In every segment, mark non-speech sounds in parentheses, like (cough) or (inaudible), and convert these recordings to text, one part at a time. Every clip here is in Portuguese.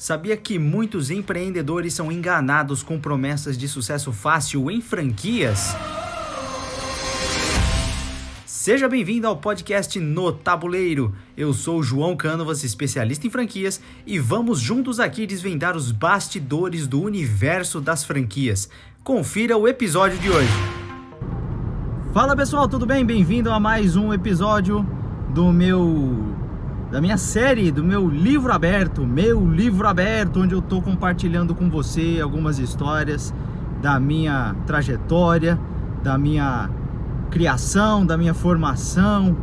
Sabia que muitos empreendedores são enganados com promessas de sucesso fácil em franquias? Seja bem-vindo ao podcast No Tabuleiro. Eu sou João Cânovas, especialista em franquias, e vamos juntos aqui desvendar os bastidores do universo das franquias. Confira o episódio de hoje. Fala pessoal, tudo bem? Bem-vindo a mais um episódio do meu da minha série, do meu livro aberto, meu livro aberto, onde eu estou compartilhando com você algumas histórias da minha trajetória, da minha criação, da minha formação.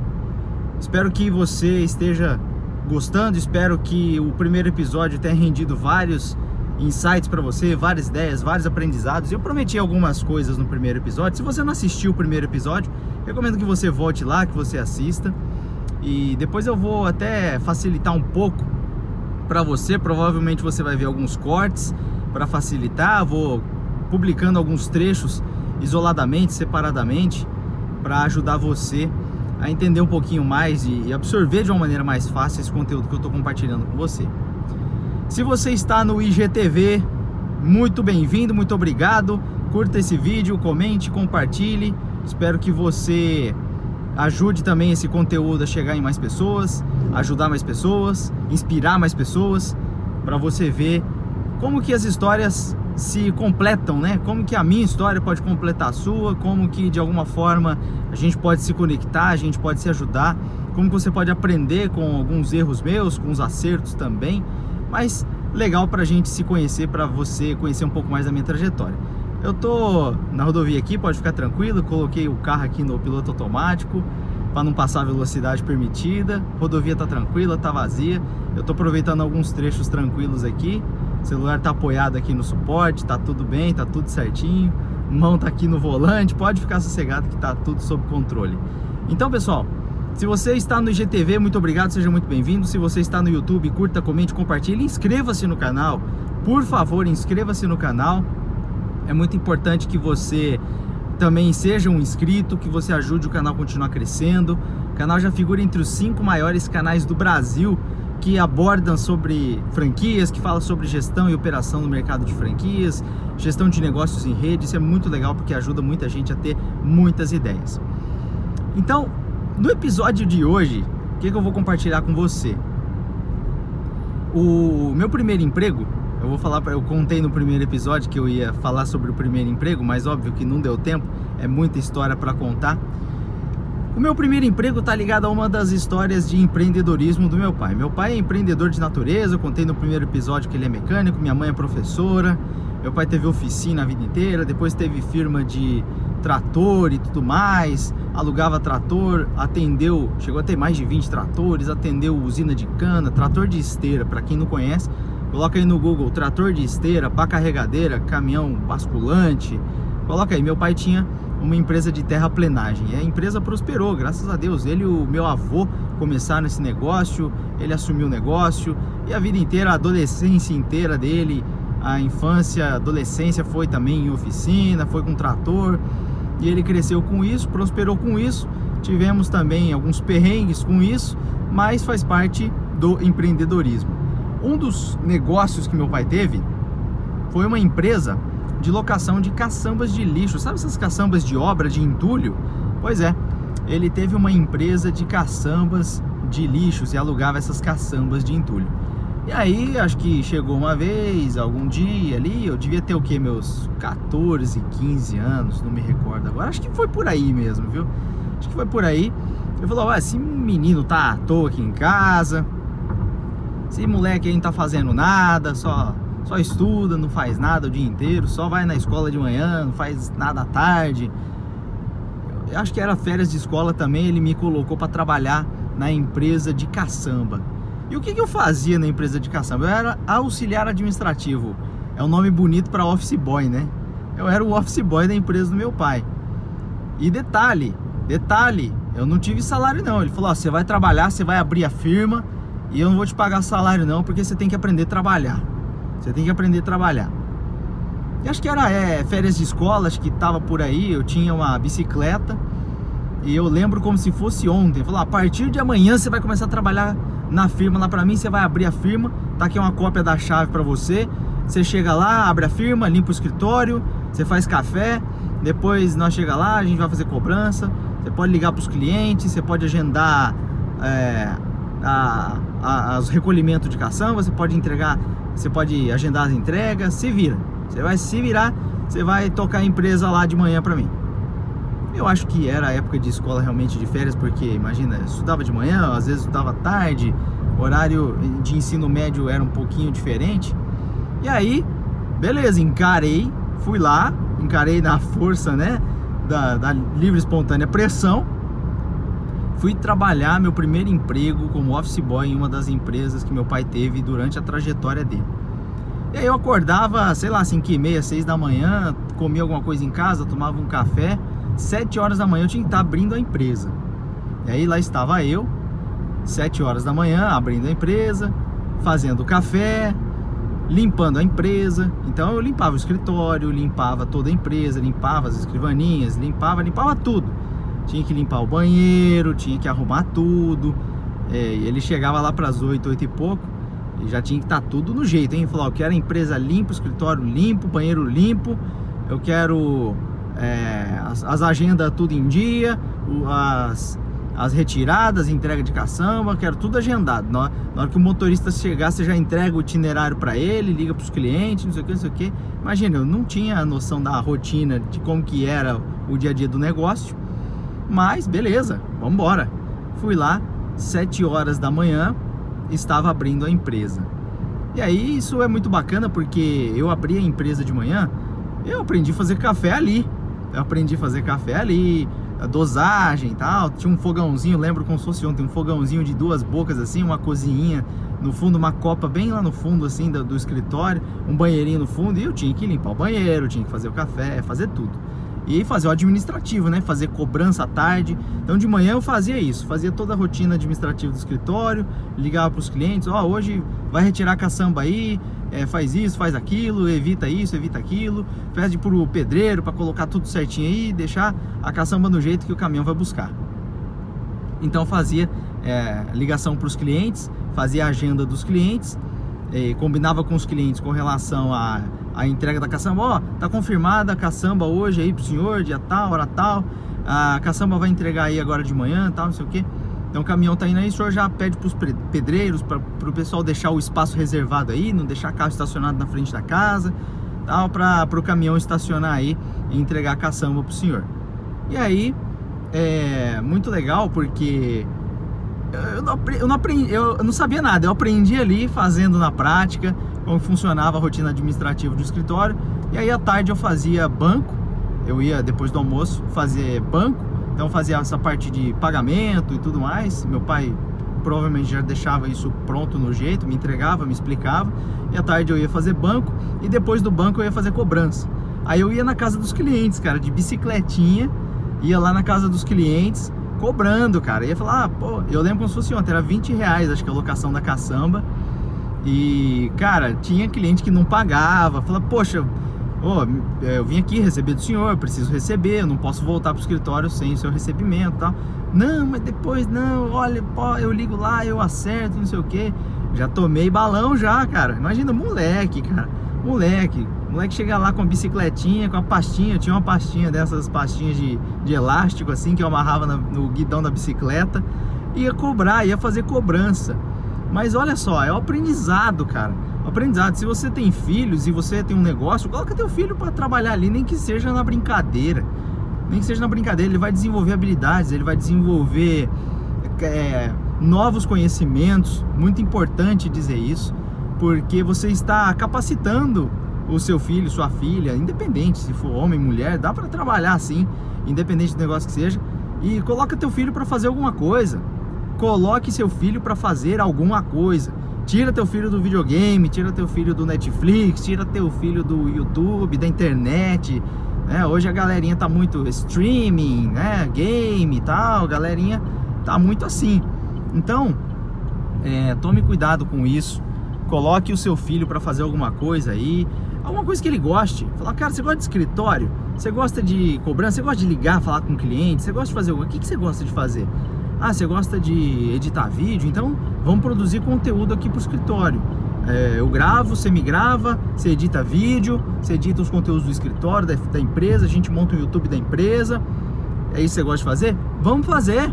Espero que você esteja gostando, espero que o primeiro episódio tenha rendido vários insights para você, várias ideias, vários aprendizados. Eu prometi algumas coisas no primeiro episódio. Se você não assistiu o primeiro episódio, recomendo que você volte lá, que você assista. E depois eu vou até facilitar um pouco para você. Provavelmente você vai ver alguns cortes para facilitar. Vou publicando alguns trechos isoladamente, separadamente, para ajudar você a entender um pouquinho mais e absorver de uma maneira mais fácil esse conteúdo que eu estou compartilhando com você. Se você está no IGTV, muito bem-vindo, muito obrigado. Curta esse vídeo, comente, compartilhe. Espero que você ajude também esse conteúdo a chegar em mais pessoas, ajudar mais pessoas, inspirar mais pessoas, para você ver como que as histórias se completam, né? Como que a minha história pode completar a sua, como que de alguma forma a gente pode se conectar, a gente pode se ajudar, como que você pode aprender com alguns erros meus, com os acertos também, mas legal para a gente se conhecer, para você conhecer um pouco mais da minha trajetória. Eu tô na rodovia aqui, pode ficar tranquilo. Coloquei o carro aqui no piloto automático para não passar a velocidade permitida. Rodovia tá tranquila, tá vazia. Eu tô aproveitando alguns trechos tranquilos aqui. O celular tá apoiado aqui no suporte, tá tudo bem, tá tudo certinho. Mão tá aqui no volante, pode ficar sossegado que tá tudo sob controle. Então, pessoal, se você está no IGTV, muito obrigado, seja muito bem-vindo. Se você está no YouTube, curta, comente, compartilhe, inscreva-se no canal. Por favor, inscreva-se no canal é muito importante que você também seja um inscrito, que você ajude o canal a continuar crescendo. O canal já figura entre os cinco maiores canais do Brasil que abordam sobre franquias, que falam sobre gestão e operação no mercado de franquias, gestão de negócios em rede. Isso é muito legal porque ajuda muita gente a ter muitas ideias. Então, no episódio de hoje, o que, que eu vou compartilhar com você? O meu primeiro emprego eu vou falar, eu contei no primeiro episódio que eu ia falar sobre o primeiro emprego, mas óbvio que não deu tempo, é muita história para contar. O meu primeiro emprego está ligado a uma das histórias de empreendedorismo do meu pai. Meu pai é empreendedor de natureza, eu contei no primeiro episódio que ele é mecânico, minha mãe é professora. Meu pai teve oficina a vida inteira, depois teve firma de trator e tudo mais, alugava trator, atendeu, chegou a ter mais de 20 tratores, atendeu usina de cana, trator de esteira, para quem não conhece, Coloca aí no Google trator de esteira, pá carregadeira, caminhão basculante. Coloca aí, meu pai tinha uma empresa de terraplenagem. E a empresa prosperou, graças a Deus. Ele e o meu avô começaram esse negócio, ele assumiu o negócio e a vida inteira, a adolescência inteira dele, a infância, a adolescência foi também em oficina, foi com trator. E ele cresceu com isso, prosperou com isso. Tivemos também alguns perrengues com isso, mas faz parte do empreendedorismo. Um dos negócios que meu pai teve foi uma empresa de locação de caçambas de lixo. Sabe essas caçambas de obra, de entulho? Pois é, ele teve uma empresa de caçambas de lixos e alugava essas caçambas de entulho. E aí, acho que chegou uma vez, algum dia ali, eu devia ter o que? Meus 14, 15 anos, não me recordo agora. Acho que foi por aí mesmo, viu? Acho que foi por aí. Eu falei, ué, esse menino tá à toa aqui em casa. Esse moleque aí não tá fazendo nada, só, só estuda, não faz nada o dia inteiro, só vai na escola de manhã, não faz nada à tarde. Eu acho que era férias de escola também, ele me colocou para trabalhar na empresa de caçamba. E o que, que eu fazia na empresa de caçamba? Eu era auxiliar administrativo. É um nome bonito para office boy, né? Eu era o office boy da empresa do meu pai. E detalhe, detalhe, eu não tive salário não. Ele falou: você vai trabalhar, você vai abrir a firma e eu não vou te pagar salário não, porque você tem que aprender a trabalhar. Você tem que aprender a trabalhar. E acho que era é, férias de escola, acho que tava por aí. Eu tinha uma bicicleta e eu lembro como se fosse ontem. Falou: a partir de amanhã você vai começar a trabalhar na firma lá para mim. Você vai abrir a firma. Tá aqui uma cópia da chave para você. Você chega lá, abre a firma, limpa o escritório, você faz café. Depois nós chega lá, a gente vai fazer cobrança. Você pode ligar para os clientes, você pode agendar é, a, os recolhimentos de cação, você pode entregar, você pode agendar as entregas, se vira. Você vai se virar, você vai tocar a empresa lá de manhã para mim. Eu acho que era a época de escola realmente de férias, porque imagina, eu estudava de manhã, às vezes estudava tarde, horário de ensino médio era um pouquinho diferente. E aí, beleza, encarei, fui lá, encarei na força, né, da, da livre espontânea pressão. Fui trabalhar meu primeiro emprego como office boy em uma das empresas que meu pai teve durante a trajetória dele. E aí eu acordava, sei lá, 5 e meia, 6 da manhã, comia alguma coisa em casa, tomava um café 7 horas da manhã eu tinha que estar abrindo a empresa. E aí lá estava eu, 7 horas da manhã, abrindo a empresa, fazendo café, limpando a empresa. Então eu limpava o escritório, limpava toda a empresa, limpava as escrivaninhas, limpava, limpava tudo. Tinha que limpar o banheiro, tinha que arrumar tudo. É, ele chegava lá para as 8, 8 e pouco, e já tinha que estar tudo no jeito, hein? Falou, eu quero a empresa limpa, escritório limpo, banheiro limpo, eu quero é, as, as, agendas tudo em dia, as, as retiradas, entrega de caçamba, quero tudo agendado. Na, na hora que o motorista chegar, você já entrega o itinerário para ele, liga para os clientes, não sei o que, não sei o que. Imagina, eu não tinha a noção da rotina, de como que era o dia a dia do negócio, mas beleza, vamos embora. Fui lá, 7 horas da manhã, estava abrindo a empresa. E aí isso é muito bacana porque eu abri a empresa de manhã, eu aprendi a fazer café ali eu aprendi a fazer café ali, a dosagem e tal. Tinha um fogãozinho, lembro como se fosse ontem, um fogãozinho de duas bocas assim, uma cozinhinha no fundo, uma copa bem lá no fundo assim do, do escritório, um banheirinho no fundo e eu tinha que limpar o banheiro, tinha que fazer o café, fazer tudo e fazer o administrativo, né? Fazer cobrança à tarde. Então de manhã eu fazia isso, fazia toda a rotina administrativa do escritório, ligava para os clientes, ó, oh, hoje vai retirar caçamba aí, é, faz isso, faz aquilo, evita isso, evita aquilo, pede pro pedreiro para colocar tudo certinho aí, deixar a caçamba no jeito que o caminhão vai buscar. Então fazia é, ligação para os clientes, fazia a agenda dos clientes, combinava com os clientes com relação a a entrega da caçamba, ó, tá confirmada a caçamba hoje aí pro senhor, dia tal, hora tal, a caçamba vai entregar aí agora de manhã, tal, não sei o que. Então o caminhão tá indo aí, o senhor já pede pros pedreiros, para pro pessoal deixar o espaço reservado aí, não deixar carro estacionado na frente da casa, tal, para pro caminhão estacionar aí e entregar a caçamba pro senhor. E aí, é muito legal porque eu não, eu não aprendi, eu não sabia nada, eu aprendi ali fazendo na prática, como funcionava a rotina administrativa do escritório. E aí à tarde eu fazia banco, eu ia depois do almoço fazer banco, então fazia essa parte de pagamento e tudo mais. Meu pai provavelmente já deixava isso pronto no jeito, me entregava, me explicava. E à tarde eu ia fazer banco e depois do banco eu ia fazer cobrança. Aí eu ia na casa dos clientes, cara, de bicicletinha, ia lá na casa dos clientes cobrando, cara. Ia falar, ah, pô, eu lembro como se fosse ontem, era 20 reais, acho que a locação da caçamba. E, cara, tinha cliente que não pagava, fala, poxa, oh, eu vim aqui receber do senhor, eu preciso receber, eu não posso voltar para o escritório sem o seu recebimento tal. Não, mas depois não, olha, pô, eu ligo lá, eu acerto, não sei o que. Já tomei balão já, cara. Imagina, moleque, cara. Moleque, moleque chega lá com a bicicletinha, com a pastinha, tinha uma pastinha dessas pastinhas de, de elástico assim que eu amarrava na, no guidão da bicicleta, ia cobrar, ia fazer cobrança. Mas olha só, é o aprendizado, cara. O aprendizado. Se você tem filhos e você tem um negócio, coloca teu filho para trabalhar ali, nem que seja na brincadeira. Nem que seja na brincadeira, ele vai desenvolver habilidades, ele vai desenvolver é, novos conhecimentos. Muito importante dizer isso, porque você está capacitando o seu filho, sua filha, independente se for homem, mulher, dá para trabalhar assim, independente do negócio que seja. E coloca teu filho para fazer alguma coisa. Coloque seu filho para fazer alguma coisa. Tira teu filho do videogame, tira teu filho do Netflix, tira teu filho do YouTube, da internet. Né? Hoje a galerinha tá muito streaming, né? Game e tal, a galerinha tá muito assim. Então, é, tome cuidado com isso. Coloque o seu filho para fazer alguma coisa aí alguma coisa que ele goste. Falar, cara, você gosta de escritório? Você gosta de cobrança? Você gosta de ligar, falar com o cliente? Você gosta de fazer alguma? O que, que você gosta de fazer? Ah, você gosta de editar vídeo? Então vamos produzir conteúdo aqui para o escritório. É, eu gravo, você me grava, você edita vídeo, você edita os conteúdos do escritório, da, da empresa, a gente monta o YouTube da empresa. É isso que você gosta de fazer? Vamos fazer!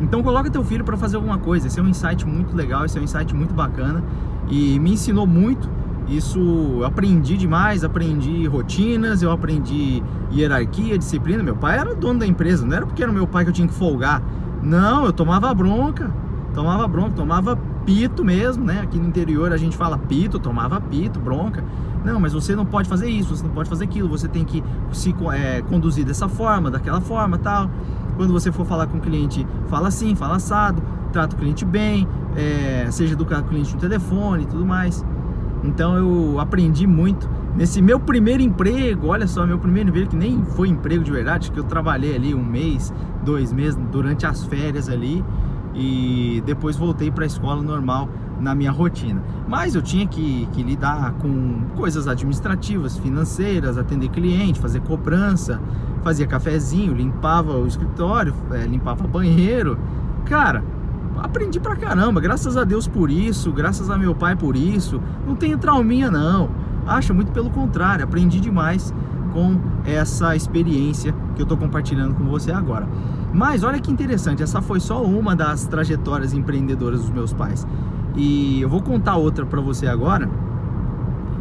Então coloca teu filho para fazer alguma coisa. Esse é um insight muito legal, esse é um insight muito bacana e me ensinou muito isso eu aprendi demais, aprendi rotinas, eu aprendi hierarquia, disciplina. Meu pai era dono da empresa, não era porque era meu pai que eu tinha que folgar. Não, eu tomava bronca, tomava bronca, tomava pito mesmo, né? Aqui no interior a gente fala pito, tomava pito, bronca. Não, mas você não pode fazer isso, você não pode fazer aquilo, você tem que se é, conduzir dessa forma, daquela forma, tal. Quando você for falar com o cliente, fala assim, fala assado, trata o cliente bem, é, seja educado com o cliente no telefone e tudo mais. Então eu aprendi muito nesse meu primeiro emprego. Olha só, meu primeiro emprego que nem foi emprego de verdade, que eu trabalhei ali um mês, dois meses durante as férias ali e depois voltei para a escola normal na minha rotina. Mas eu tinha que, que, lidar com coisas administrativas, financeiras, atender cliente, fazer cobrança, fazia cafezinho, limpava o escritório, é, limpava banheiro. Cara, aprendi pra caramba, graças a Deus por isso, graças a meu pai por isso. Não tenho trauminha não. Acho muito pelo contrário, aprendi demais com essa experiência que eu estou compartilhando com você agora. Mas olha que interessante, essa foi só uma das trajetórias empreendedoras dos meus pais. E eu vou contar outra para você agora.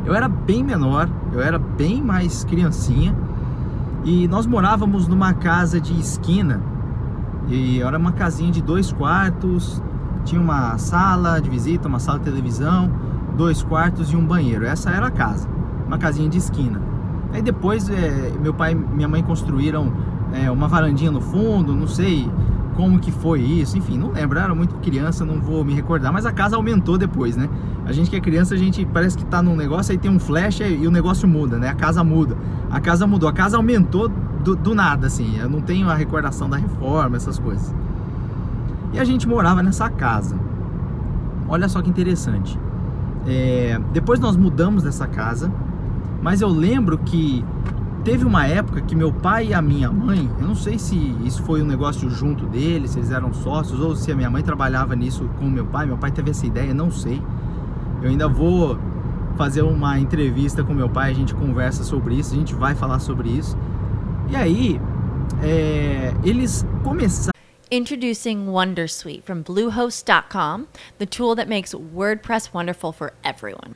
Eu era bem menor, eu era bem mais criancinha e nós morávamos numa casa de esquina e era uma casinha de dois quartos, tinha uma sala de visita, uma sala de televisão, dois quartos e um banheiro. Essa era a casa, uma casinha de esquina. Aí depois é, meu pai e minha mãe construíram é, uma varandinha no fundo, não sei como que foi isso, enfim, não lembro, era muito criança, não vou me recordar, mas a casa aumentou depois, né? A gente que é criança, a gente parece que tá num negócio, aí tem um flash e o negócio muda, né? A casa muda. A casa mudou, a casa aumentou do, do nada, assim, eu não tenho a recordação da reforma, essas coisas. E a gente morava nessa casa. Olha só que interessante. É, depois nós mudamos dessa casa, mas eu lembro que teve uma época que meu pai e a minha mãe, eu não sei se isso foi um negócio junto deles, se eles eram sócios ou se a minha mãe trabalhava nisso com meu pai. Meu pai teve essa ideia, não sei. Eu ainda vou fazer uma entrevista com meu pai, a gente conversa sobre isso, a gente vai falar sobre isso. E aí, é, eles começaram. Introducing Wondersuite from Bluehost.com, the tool that makes WordPress wonderful for everyone.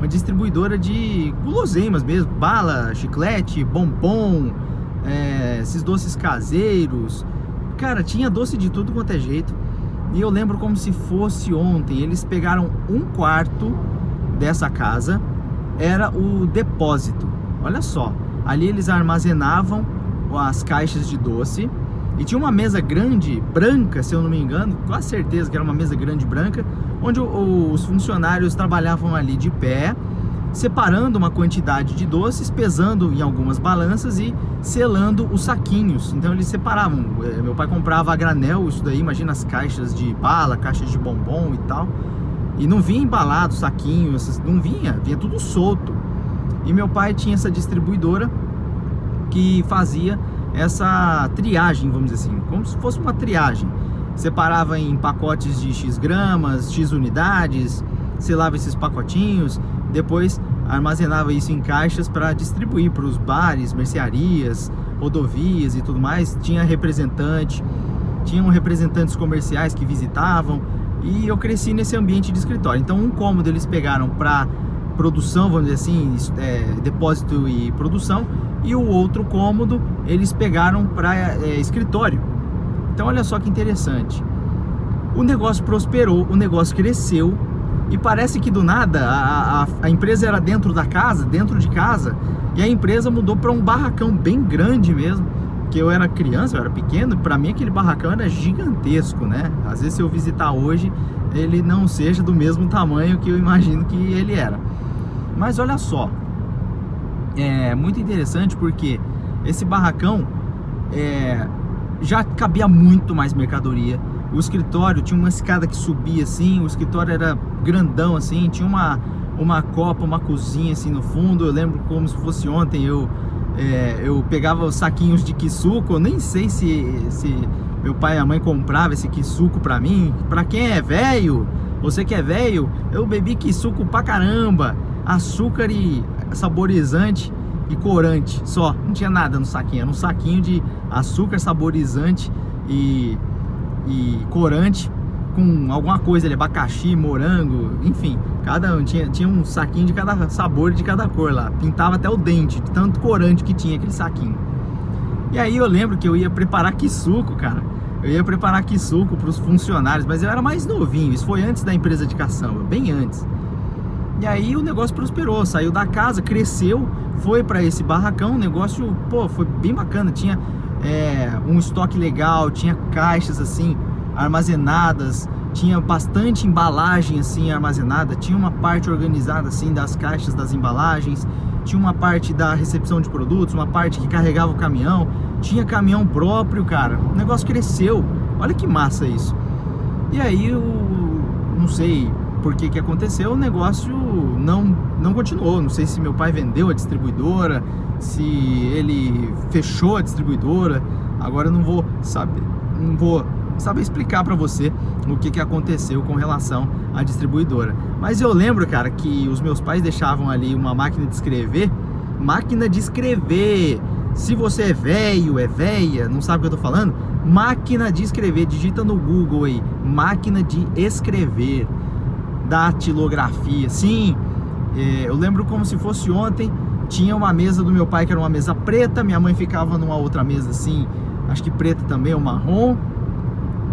uma distribuidora de guloseimas mesmo, bala, chiclete, bombom, é, esses doces caseiros. Cara, tinha doce de tudo quanto é jeito. E eu lembro como se fosse ontem. Eles pegaram um quarto dessa casa, era o depósito. Olha só, ali eles armazenavam as caixas de doce. E tinha uma mesa grande, branca, se eu não me engano, com certeza que era uma mesa grande branca, onde os funcionários trabalhavam ali de pé, separando uma quantidade de doces, pesando em algumas balanças e selando os saquinhos. Então eles separavam. É, meu pai comprava a granel, isso daí, imagina as caixas de bala, caixas de bombom e tal. E não vinha embalado, saquinho, não vinha, vinha tudo solto. E meu pai tinha essa distribuidora que fazia essa triagem, vamos dizer assim, como se fosse uma triagem. Separava em pacotes de X gramas, X unidades, selava esses pacotinhos, depois armazenava isso em caixas para distribuir para os bares, mercearias, rodovias e tudo mais. Tinha representante, tinham representantes comerciais que visitavam e eu cresci nesse ambiente de escritório. Então, um cômodo eles pegaram para produção, vamos dizer assim, é, depósito e produção, e o outro cômodo eles pegaram para é, escritório. Então, olha só que interessante. O negócio prosperou, o negócio cresceu, e parece que do nada a, a, a empresa era dentro da casa, dentro de casa, e a empresa mudou para um barracão bem grande mesmo. Que eu era criança, eu era pequeno, para mim aquele barracão era gigantesco, né? Às vezes se eu visitar hoje, ele não seja do mesmo tamanho que eu imagino que ele era. Mas olha só, é muito interessante porque esse barracão é, já cabia muito mais mercadoria o escritório tinha uma escada que subia assim, o escritório era grandão assim, tinha uma, uma copa, uma cozinha assim no fundo. Eu lembro como se fosse ontem, eu, é, eu pegava os saquinhos de quisuco, eu nem sei se, se meu pai e a mãe comprava esse quisuco pra mim. Pra quem é velho, você que é velho, eu bebi quisuco pra caramba, açúcar e saborizante e corante, só, não tinha nada no saquinho, era um saquinho de açúcar, saborizante e e corante com alguma coisa ali, abacaxi, morango, enfim, cada um tinha, tinha um saquinho de cada sabor de cada cor lá. Pintava até o dente, de tanto corante que tinha aquele saquinho. E aí eu lembro que eu ia preparar suco cara. Eu ia preparar suco para os funcionários, mas eu era mais novinho. Isso foi antes da empresa de caçamba, bem antes. E aí o negócio prosperou, saiu da casa, cresceu, foi para esse barracão. O negócio, pô, foi bem bacana. Tinha é, um estoque legal, tinha caixas assim armazenadas, tinha bastante embalagem assim armazenada, tinha uma parte organizada assim das caixas das embalagens, tinha uma parte da recepção de produtos, uma parte que carregava o caminhão, tinha caminhão próprio, cara. O negócio cresceu. Olha que massa isso. E aí eu não sei por que que aconteceu, o negócio não não continuou. Não sei se meu pai vendeu a distribuidora, se ele fechou a distribuidora. Agora eu não vou saber, não vou saber explicar para você o que, que aconteceu com relação à distribuidora. Mas eu lembro, cara, que os meus pais deixavam ali uma máquina de escrever, máquina de escrever. Se você é velho, é velha, não sabe o que eu tô falando? Máquina de escrever, digita no Google aí, máquina de escrever, datilografia. Sim, é, eu lembro como se fosse ontem tinha uma mesa do meu pai que era uma mesa preta, minha mãe ficava numa outra mesa assim, acho que preta também, ou marrom.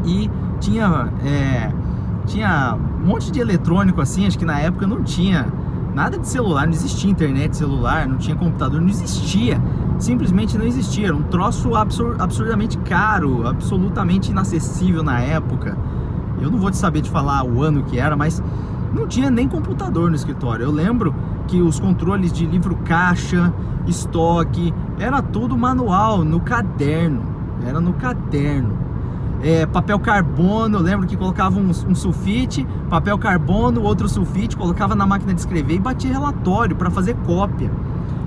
E tinha, é, tinha um monte de eletrônico assim, acho que na época não tinha nada de celular, não existia internet celular, não tinha computador, não existia. Simplesmente não existia. Era um troço absur absurdamente caro, absolutamente inacessível na época. Eu não vou te saber de falar o ano que era, mas não tinha nem computador no escritório. Eu lembro que os controles de livro caixa, estoque, era tudo manual, no caderno. Era no caderno. é, papel carbono, eu lembro que colocava um, um, sulfite, papel carbono, outro sulfite, colocava na máquina de escrever e batia relatório para fazer cópia.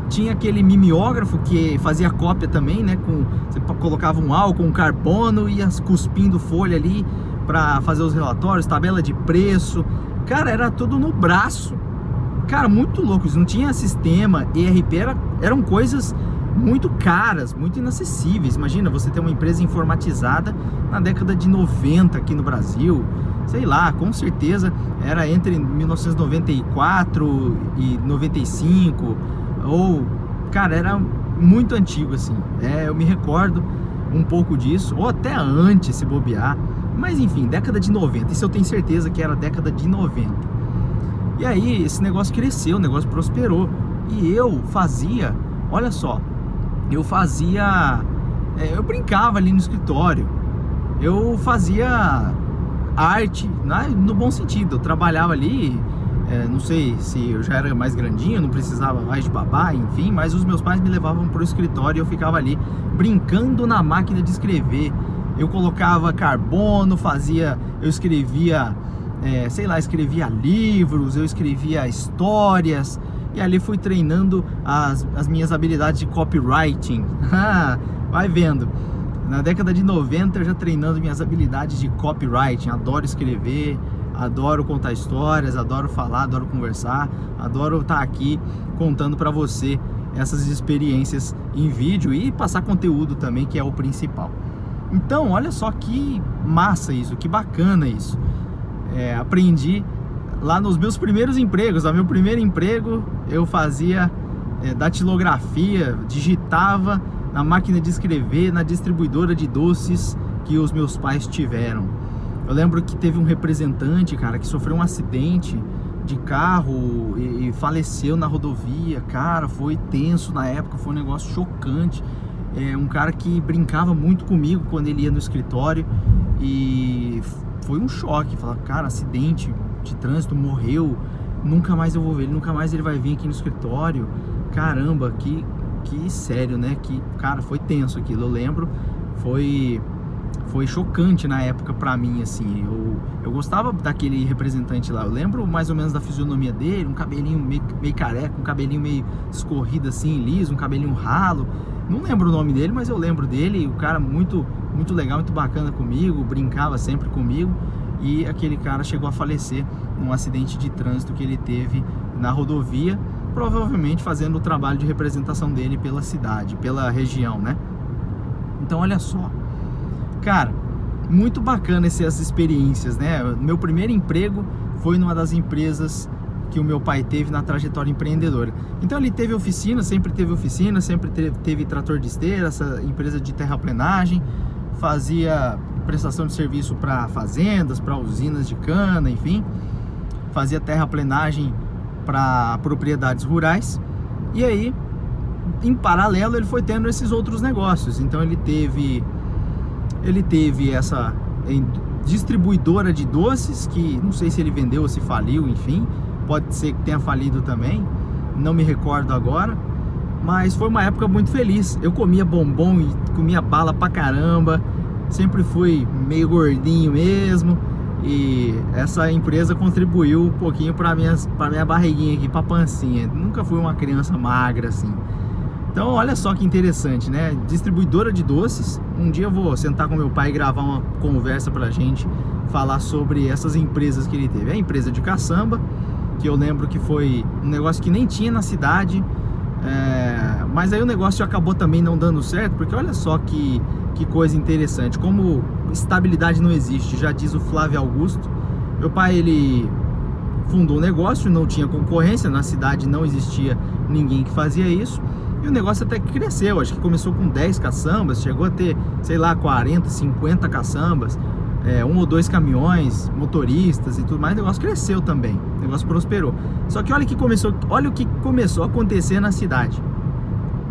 Tinha aquele mimeógrafo que fazia cópia também, né? Com, você colocava um álcool, um carbono, ia cuspindo folha ali para fazer os relatórios, tabela de preço. Cara, era tudo no braço. Cara, muito louco. Isso não tinha sistema, ERP, era, eram coisas muito caras, muito inacessíveis. Imagina você ter uma empresa informatizada na década de 90 aqui no Brasil. Sei lá, com certeza era entre 1994 e 95 ou cara, era muito antigo assim. É, eu me recordo um pouco disso, ou até antes se bobear. Mas enfim, década de 90. Isso eu tenho certeza que era década de 90. E aí esse negócio cresceu, o negócio prosperou. E eu fazia, olha só, eu fazia. É, eu brincava ali no escritório. Eu fazia arte, né, no bom sentido. Eu trabalhava ali, é, não sei se eu já era mais grandinho, não precisava mais de babá, enfim, mas os meus pais me levavam para o escritório e eu ficava ali brincando na máquina de escrever. Eu colocava carbono, fazia, eu escrevia, é, sei lá, escrevia livros, eu escrevia histórias, e ali fui treinando as, as minhas habilidades de copywriting. (laughs) Ah, vai vendo. Na década de 90 eu já treinando minhas habilidades de copywriting. Adoro escrever, adoro contar histórias, adoro falar, adoro conversar, adoro estar aqui contando para você essas experiências em vídeo e passar conteúdo também, que é o principal. Então, olha só que massa isso, que bacana isso. É, aprendi lá nos meus primeiros empregos, no meu primeiro emprego, eu fazia é, datilografia, digitava na máquina de escrever, na distribuidora de doces que os meus pais tiveram. Eu lembro que teve um representante, cara, que sofreu um acidente de carro e, e faleceu na rodovia. Cara, foi tenso na época, foi um negócio chocante. É um cara que brincava muito comigo quando ele ia no escritório e foi um choque. Falar, cara, acidente de trânsito, morreu, nunca mais eu vou ver ele, nunca mais ele vai vir aqui no escritório. Caramba, que, que sério, né? Que, cara, foi tenso aquilo, eu lembro. Foi foi chocante na época para mim, assim. Eu, eu gostava daquele representante lá. Eu lembro mais ou menos da fisionomia dele, um cabelinho meio, meio careca, um cabelinho meio escorrido assim, liso, um cabelinho ralo. Não lembro o nome dele, mas eu lembro dele. O cara muito, muito legal, muito bacana comigo, brincava sempre comigo. E aquele cara chegou a falecer num acidente de trânsito que ele teve na rodovia, provavelmente fazendo o trabalho de representação dele pela cidade, pela região, né? Então, olha só Cara, muito bacana essas experiências, né? Meu primeiro emprego foi numa das empresas que o meu pai teve na trajetória empreendedora. Então ele teve oficina, sempre teve oficina, sempre teve, teve trator de esteira, essa empresa de terraplenagem, fazia prestação de serviço para fazendas, para usinas de cana, enfim, fazia terraplenagem para propriedades rurais. E aí, em paralelo, ele foi tendo esses outros negócios. Então ele teve ele teve essa distribuidora de doces que não sei se ele vendeu ou se faliu, enfim, pode ser que tenha falido também, não me recordo agora, mas foi uma época muito feliz. Eu comia bombom e comia bala pra caramba, sempre fui meio gordinho mesmo. E essa empresa contribuiu um pouquinho para minha, pra minha barriguinha aqui, pra pancinha. Nunca fui uma criança magra assim. Então, olha só que interessante, né? Distribuidora de doces. Um dia eu vou sentar com meu pai e gravar uma conversa pra gente falar sobre essas empresas que ele teve. A empresa de caçamba, que eu lembro que foi um negócio que nem tinha na cidade, é... mas aí o negócio acabou também não dando certo, porque olha só que, que coisa interessante, como estabilidade não existe, já diz o Flávio Augusto. Meu pai, ele fundou um negócio, não tinha concorrência, na cidade não existia ninguém que fazia isso. E o negócio até que cresceu, acho que começou com 10 caçambas, chegou a ter, sei lá, 40, 50 caçambas, é, um ou dois caminhões, motoristas e tudo mais, o negócio cresceu também, o negócio prosperou. Só que olha que começou, olha o que começou a acontecer na cidade.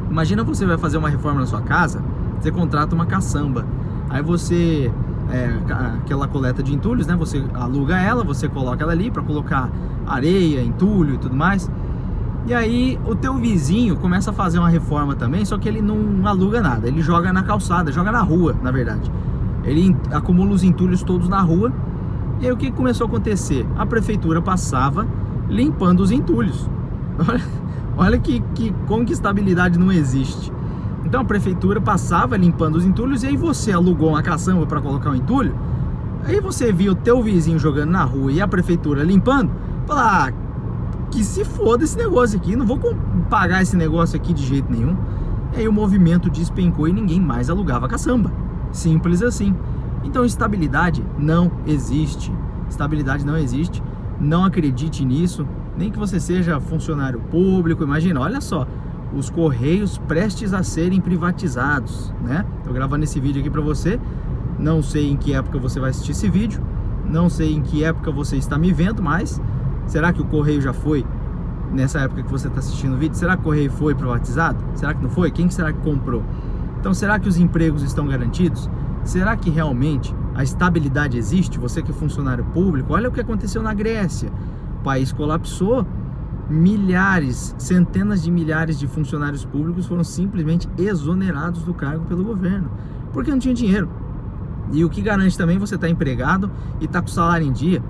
Imagina você vai fazer uma reforma na sua casa, você contrata uma caçamba, aí você é, aquela coleta de entulhos, né? Você aluga ela, você coloca ela ali para colocar areia, entulho e tudo mais. E aí o teu vizinho começa a fazer uma reforma também, só que ele não aluga nada, ele joga na calçada, joga na rua, na verdade. Ele acumula os entulhos todos na rua. E aí o que começou a acontecer? A prefeitura passava limpando os entulhos. (laughs) Olha, olha que, que como que estabilidade não existe. Então a prefeitura passava limpando os entulhos e aí você alugou uma caçamba para colocar o entulho. Aí você viu o teu vizinho jogando na rua e a prefeitura limpando. Falar, ah, que se foda esse negócio aqui, não vou pagar esse negócio aqui de jeito nenhum. E aí o movimento despencou e ninguém mais alugava caçamba. Simples assim. Então estabilidade não existe. Estabilidade não existe. Não acredite nisso. Nem que você seja funcionário público. Imagina, olha só, os correios prestes a serem privatizados, né? Tô gravando esse vídeo aqui para você. Não sei em que época você vai assistir esse vídeo. Não sei em que época você está me vendo, mas será que o correio já foi nessa época que você está assistindo o vídeo? Será que o correio foi privatizado? Será que não foi? Quem será que comprou? Então, será que os empregos estão garantidos? Será que realmente a estabilidade existe? Você que é funcionário público, olha o que aconteceu na Grécia. O país colapsou, milhares, centenas de milhares de funcionários públicos foram simplesmente exonerados do cargo pelo governo, porque não tinha dinheiro. E o que garante também você estar tá empregado e estar tá com salário em dia?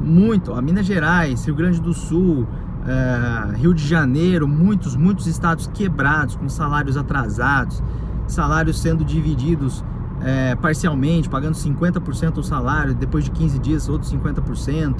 Muito. A Minas Gerais, Rio Grande do Sul, é, Rio de Janeiro, muitos, muitos estados quebrados, com salários atrasados salários sendo divididos é, parcialmente, pagando 50% do salário, depois de 15 dias, outros 50%,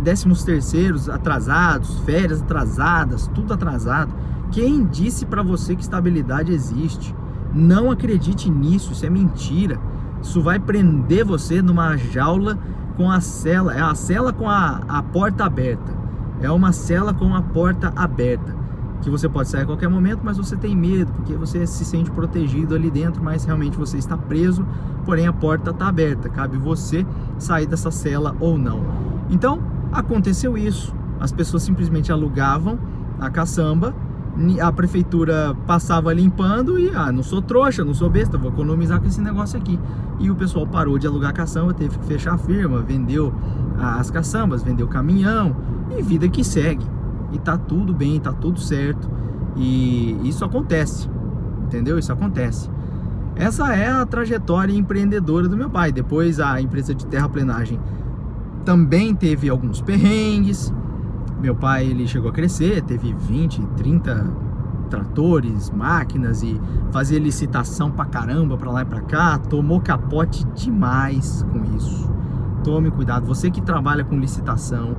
décimos terceiros atrasados, férias atrasadas, tudo atrasado. Quem disse para você que estabilidade existe? Não acredite nisso, isso é mentira. Isso vai prender você numa jaula com a cela, é a cela com a, a porta aberta. É uma cela com a porta aberta que você pode sair a qualquer momento, mas você tem medo, porque você se sente protegido ali dentro, mas realmente você está preso, porém a porta está aberta, cabe você sair dessa cela ou não. Então, aconteceu isso. As pessoas simplesmente alugavam a caçamba, a prefeitura passava limpando e, ah, não sou trouxa, não sou besta, vou economizar com esse negócio aqui. E o pessoal parou de alugar caçamba, teve que fechar a firma, vendeu as caçambas, vendeu caminhão e vida que segue e tá tudo bem, tá tudo certo. E isso acontece, entendeu? Isso acontece. Essa é a trajetória empreendedora do meu pai. Depois a empresa de terraplenagem também teve alguns perrengues. Meu pai ele chegou a crescer, teve 20, 30 tratores, máquinas e fazia licitação pra caramba pra lá e pra cá. Tomou capote demais com isso. Tome cuidado, você que trabalha com licitação,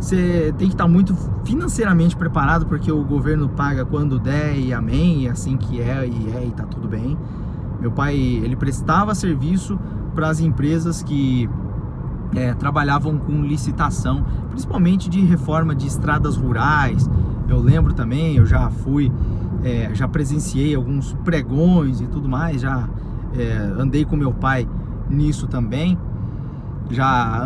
você tem que estar muito financeiramente preparado, porque o governo paga quando der e amém, e assim que é, e é, e tá tudo bem. Meu pai, ele prestava serviço para as empresas que é, trabalhavam com licitação, principalmente de reforma de estradas rurais. Eu lembro também, eu já fui, é, já presenciei alguns pregões e tudo mais, já é, andei com meu pai nisso também. Já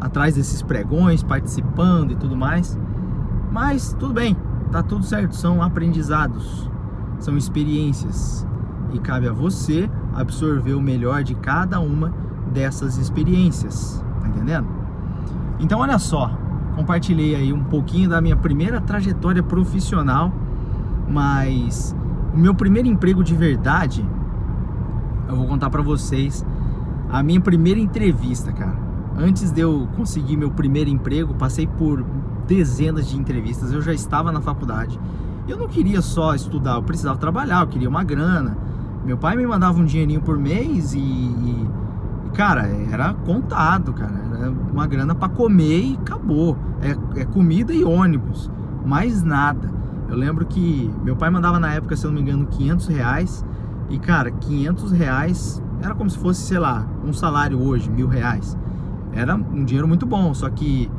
atrás desses pregões, participando e tudo mais. Mas tudo bem, tá tudo certo, são aprendizados, são experiências e cabe a você absorver o melhor de cada uma dessas experiências, tá entendendo? Então olha só, compartilhei aí um pouquinho da minha primeira trajetória profissional, mas o meu primeiro emprego de verdade, eu vou contar para vocês a minha primeira entrevista, cara. Antes de eu conseguir meu primeiro emprego, passei por dezenas de entrevistas. Eu já estava na faculdade. Eu não queria só estudar, eu precisava trabalhar, eu queria uma grana. Meu pai me mandava um dinheirinho por mês e, e cara, era contado, cara. Era uma grana para comer e acabou. É, é, comida e ônibus, mais nada. Eu lembro que meu pai mandava na época, se eu não me engano, 500 reais. E, cara, 500 reais era como se fosse, sei lá, um salário hoje, mil reais. Era um dinheiro muito bom, só que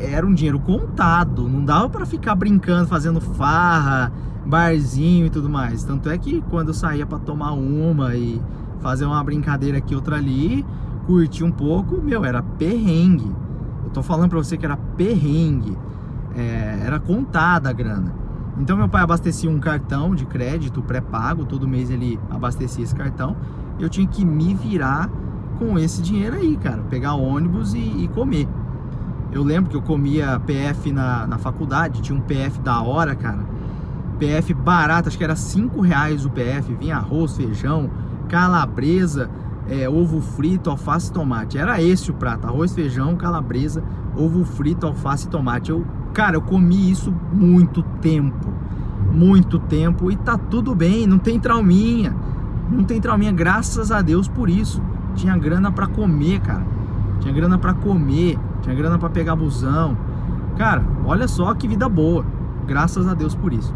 era um dinheiro contado, não dava para ficar brincando, fazendo farra, barzinho e tudo mais. Tanto é que quando eu saía para tomar uma e fazer uma brincadeira aqui outra ali, curtir um pouco, meu, era perrengue. Eu tô falando para você que era perrengue. É, era contada a grana. Então meu pai abastecia um cartão de crédito pré-pago, todo mês ele abastecia esse cartão. Eu tinha que me virar com esse dinheiro aí, cara. Pegar ônibus e, e comer. Eu lembro que eu comia PF na, na faculdade, tinha um PF da hora, cara. PF barato, acho que era 5 reais o PF. Vinha arroz, feijão, calabresa, é, ovo frito, alface e tomate. Era esse o prato: arroz, feijão, calabresa, ovo frito, alface e tomate. Eu, cara, eu comi isso muito tempo. Muito tempo e tá tudo bem, não tem trauminha. Não tem trauminha, graças a Deus por isso tinha grana para comer, cara. Tinha grana para comer, tinha grana para pegar busão. Cara, olha só que vida boa. Graças a Deus por isso.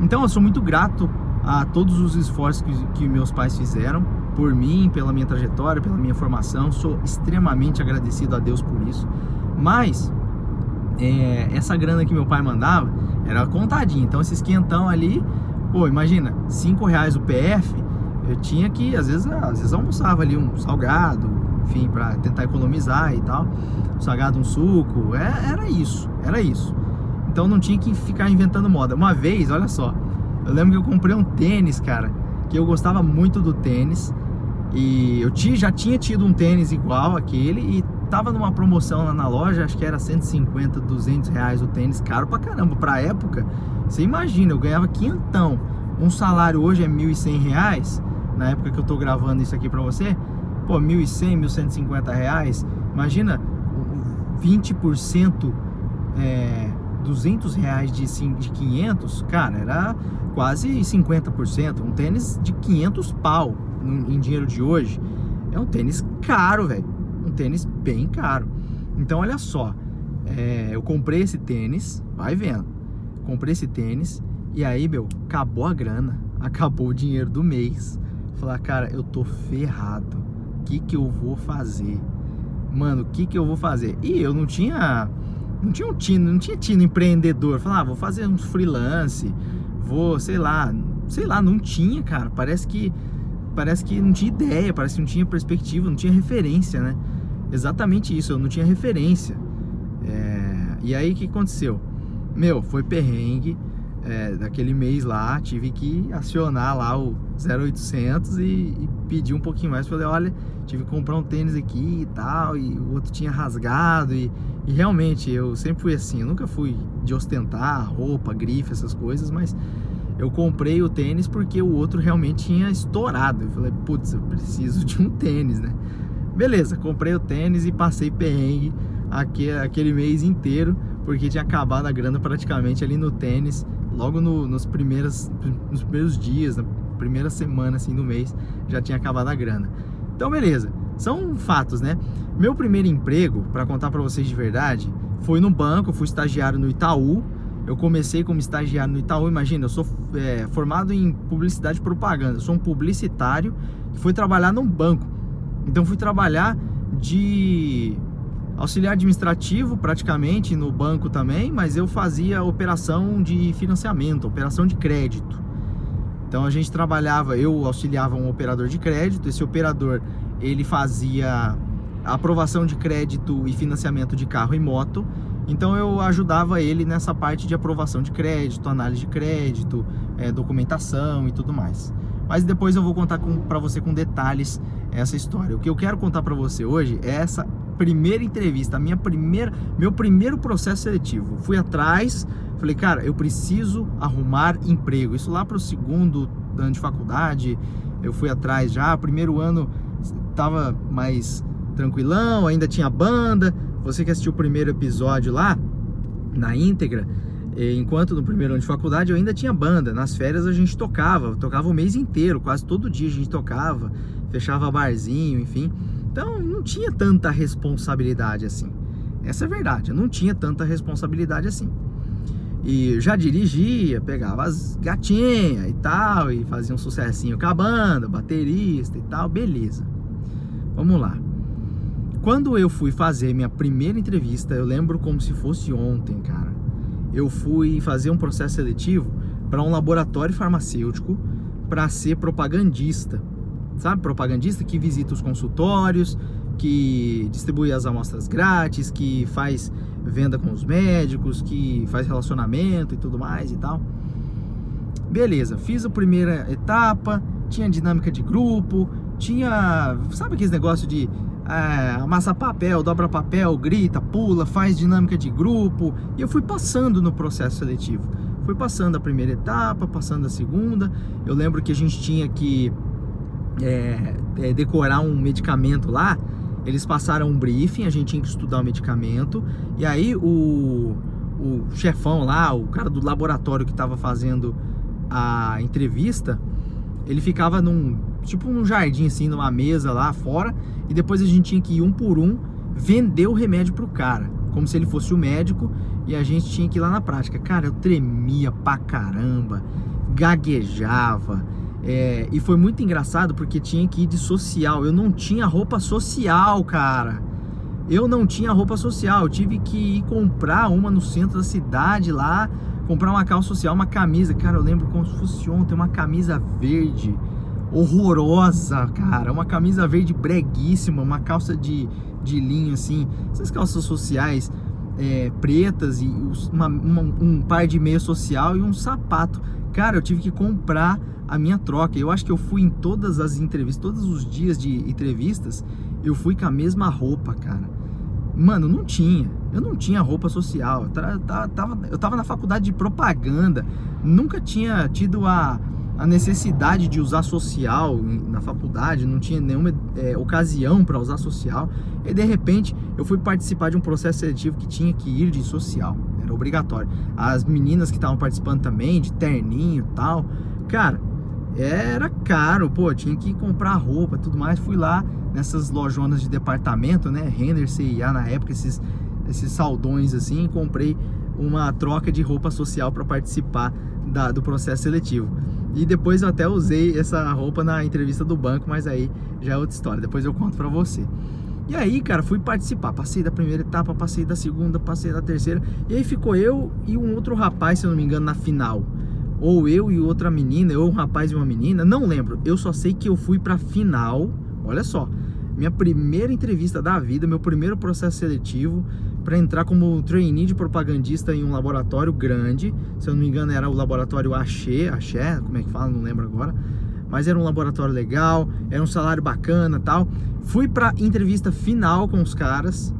Então eu sou muito grato a todos os esforços que, que meus pais fizeram por mim, pela minha trajetória, pela minha formação. Sou extremamente agradecido a Deus por isso. Mas é, essa grana que meu pai mandava era contadinha. Então esses quentão ali, pô, imagina, cinco reais o PF eu tinha que, às vezes, às vezes almoçava ali um salgado, enfim, para tentar economizar e tal. Um salgado, um suco, é, era isso, era isso. Então não tinha que ficar inventando moda. Uma vez, olha só, eu lembro que eu comprei um tênis, cara, que eu gostava muito do tênis. E eu tinha, já tinha tido um tênis igual aquele e tava numa promoção lá na loja, acho que era 150, 200 reais o tênis, caro pra caramba. Pra época, você imagina, eu ganhava quinhentão. Um salário hoje é 1.100 reais na época que eu tô gravando isso aqui pra você, pô, 1.100, 1.150 reais, imagina 20%, é, 200 reais de, de 500, cara, era quase 50%, um tênis de 500 pau em dinheiro de hoje, é um tênis caro, velho, um tênis bem caro, então olha só, é, eu comprei esse tênis, vai vendo, comprei esse tênis, e aí, meu, acabou a grana, (laughs) acabou o dinheiro do mês, Falar, cara, eu tô ferrado. O que que eu vou fazer? Mano, o que que eu vou fazer? E eu não tinha não tinha um tino, não tinha tino empreendedor. Falar, ah, vou fazer uns freelance, vou, sei lá, sei lá, não tinha, cara. Parece que parece que não tinha ideia, parece que não tinha perspectiva, não tinha referência, né? Exatamente isso, eu não tinha referência. É... E aí que aconteceu? Meu, foi perrengue é, daquele mês lá, tive que acionar lá o 0800 e, e pedir um pouquinho mais. Falei, olha, tive que comprar um tênis aqui e tal, e o outro tinha rasgado. E, e realmente, eu sempre fui assim, eu nunca fui de ostentar roupa, grife, essas coisas, mas eu comprei o tênis porque o outro realmente tinha estourado. Eu falei, putz, eu preciso de um tênis, né? Beleza, comprei o tênis e passei perrengue aqui, aquele mês inteiro, porque tinha acabado a grana praticamente ali no tênis logo no, nos, primeiras, nos primeiros dias, na primeira semana assim do mês, já tinha acabado a grana. Então, beleza. São fatos, né? Meu primeiro emprego, para contar para vocês de verdade, foi no banco, fui estagiário no Itaú. Eu comecei como estagiário no Itaú. Imagina, eu sou é, formado em publicidade e propaganda. Eu sou um publicitário que foi trabalhar num banco. Então, fui trabalhar de auxiliar administrativo praticamente no banco também, mas eu fazia operação de financiamento, operação de crédito. Então a gente trabalhava, eu auxiliava um operador de crédito, esse operador ele fazia aprovação de crédito e financiamento de carro e moto. Então eu ajudava ele nessa parte de aprovação de crédito, análise de crédito, é, documentação e tudo mais. Mas depois eu vou contar para você com detalhes essa história. O que eu quero contar para você hoje é essa primeira entrevista, a minha primeira, meu primeiro processo seletivo. Fui atrás, falei, cara, eu preciso arrumar emprego. Isso lá para o segundo ano de faculdade, eu fui atrás já. Primeiro ano tava mais tranquilão, ainda tinha banda. Você que assistiu o primeiro episódio lá, na íntegra, enquanto no primeiro ano de faculdade eu ainda tinha banda. Nas férias a gente tocava, tocava o mês inteiro, quase todo dia a gente tocava, fechava barzinho, enfim. Então não tinha tanta responsabilidade assim. Essa é a verdade, eu não tinha tanta responsabilidade assim. E já dirigia, pegava as gatinhas e tal, e fazia um sucessinho com a banda, baterista e tal, beleza. Vamos lá. Quando eu fui fazer minha primeira entrevista, eu lembro como se fosse ontem, cara. Eu fui fazer um processo seletivo para um laboratório farmacêutico para ser propagandista. Sabe, propagandista que visita os consultórios, que distribui as amostras grátis, que faz venda com os médicos, que faz relacionamento e tudo mais e tal. Beleza, fiz a primeira etapa, tinha dinâmica de grupo, tinha, sabe aqueles negócio de é, amassa papel, dobra papel, grita, pula, faz dinâmica de grupo. E eu fui passando no processo seletivo. Fui passando a primeira etapa, passando a segunda. Eu lembro que a gente tinha que é, é, decorar um medicamento lá. Eles passaram um briefing, a gente tinha que estudar o medicamento. E aí o, o chefão lá, o cara do laboratório que estava fazendo a entrevista, ele ficava num tipo num jardim assim, numa mesa lá fora, e depois a gente tinha que ir um por um vender o remédio pro cara, como se ele fosse o médico, e a gente tinha que ir lá na prática. Cara, eu tremia pra caramba, gaguejava, é, e foi muito engraçado porque tinha que ir de social. Eu não tinha roupa social, cara. Eu não tinha roupa social. Eu tive que ir comprar uma no centro da cidade lá, comprar uma calça social, uma camisa. Cara, eu lembro como se fosse ontem, uma camisa verde horrorosa, cara. Uma camisa verde breguíssima, uma calça de, de linho assim, essas calças sociais é, pretas e uma, uma, um par de meia social e um sapato. Cara, eu tive que comprar a minha troca. Eu acho que eu fui em todas as entrevistas, todos os dias de entrevistas, eu fui com a mesma roupa, cara. Mano, não tinha. Eu não tinha roupa social. Eu tava, eu tava na faculdade de propaganda. Nunca tinha tido a a necessidade de usar social na faculdade, não tinha nenhuma é, ocasião para usar social. E de repente eu fui participar de um processo seletivo que tinha que ir de social, obrigatório. As meninas que estavam participando também, de terninho e tal, cara, era caro, pô, tinha que comprar roupa tudo mais. Fui lá nessas lojonas de departamento, né, Renner, CIA na época, esses, esses saldões assim, comprei uma troca de roupa social para participar da, do processo seletivo. E depois eu até usei essa roupa na entrevista do banco, mas aí já é outra história. Depois eu conto pra você. E aí, cara, fui participar. Passei da primeira etapa, passei da segunda, passei da terceira. E aí ficou eu e um outro rapaz, se eu não me engano, na final. Ou eu e outra menina, ou um rapaz e uma menina, não lembro. Eu só sei que eu fui pra final. Olha só, minha primeira entrevista da vida, meu primeiro processo seletivo para entrar como trainee de propagandista em um laboratório grande. Se eu não me engano, era o laboratório Axé, Axé, como é que fala, não lembro agora. Mas era um laboratório legal, era um salário bacana tal. Fui para entrevista final com os caras.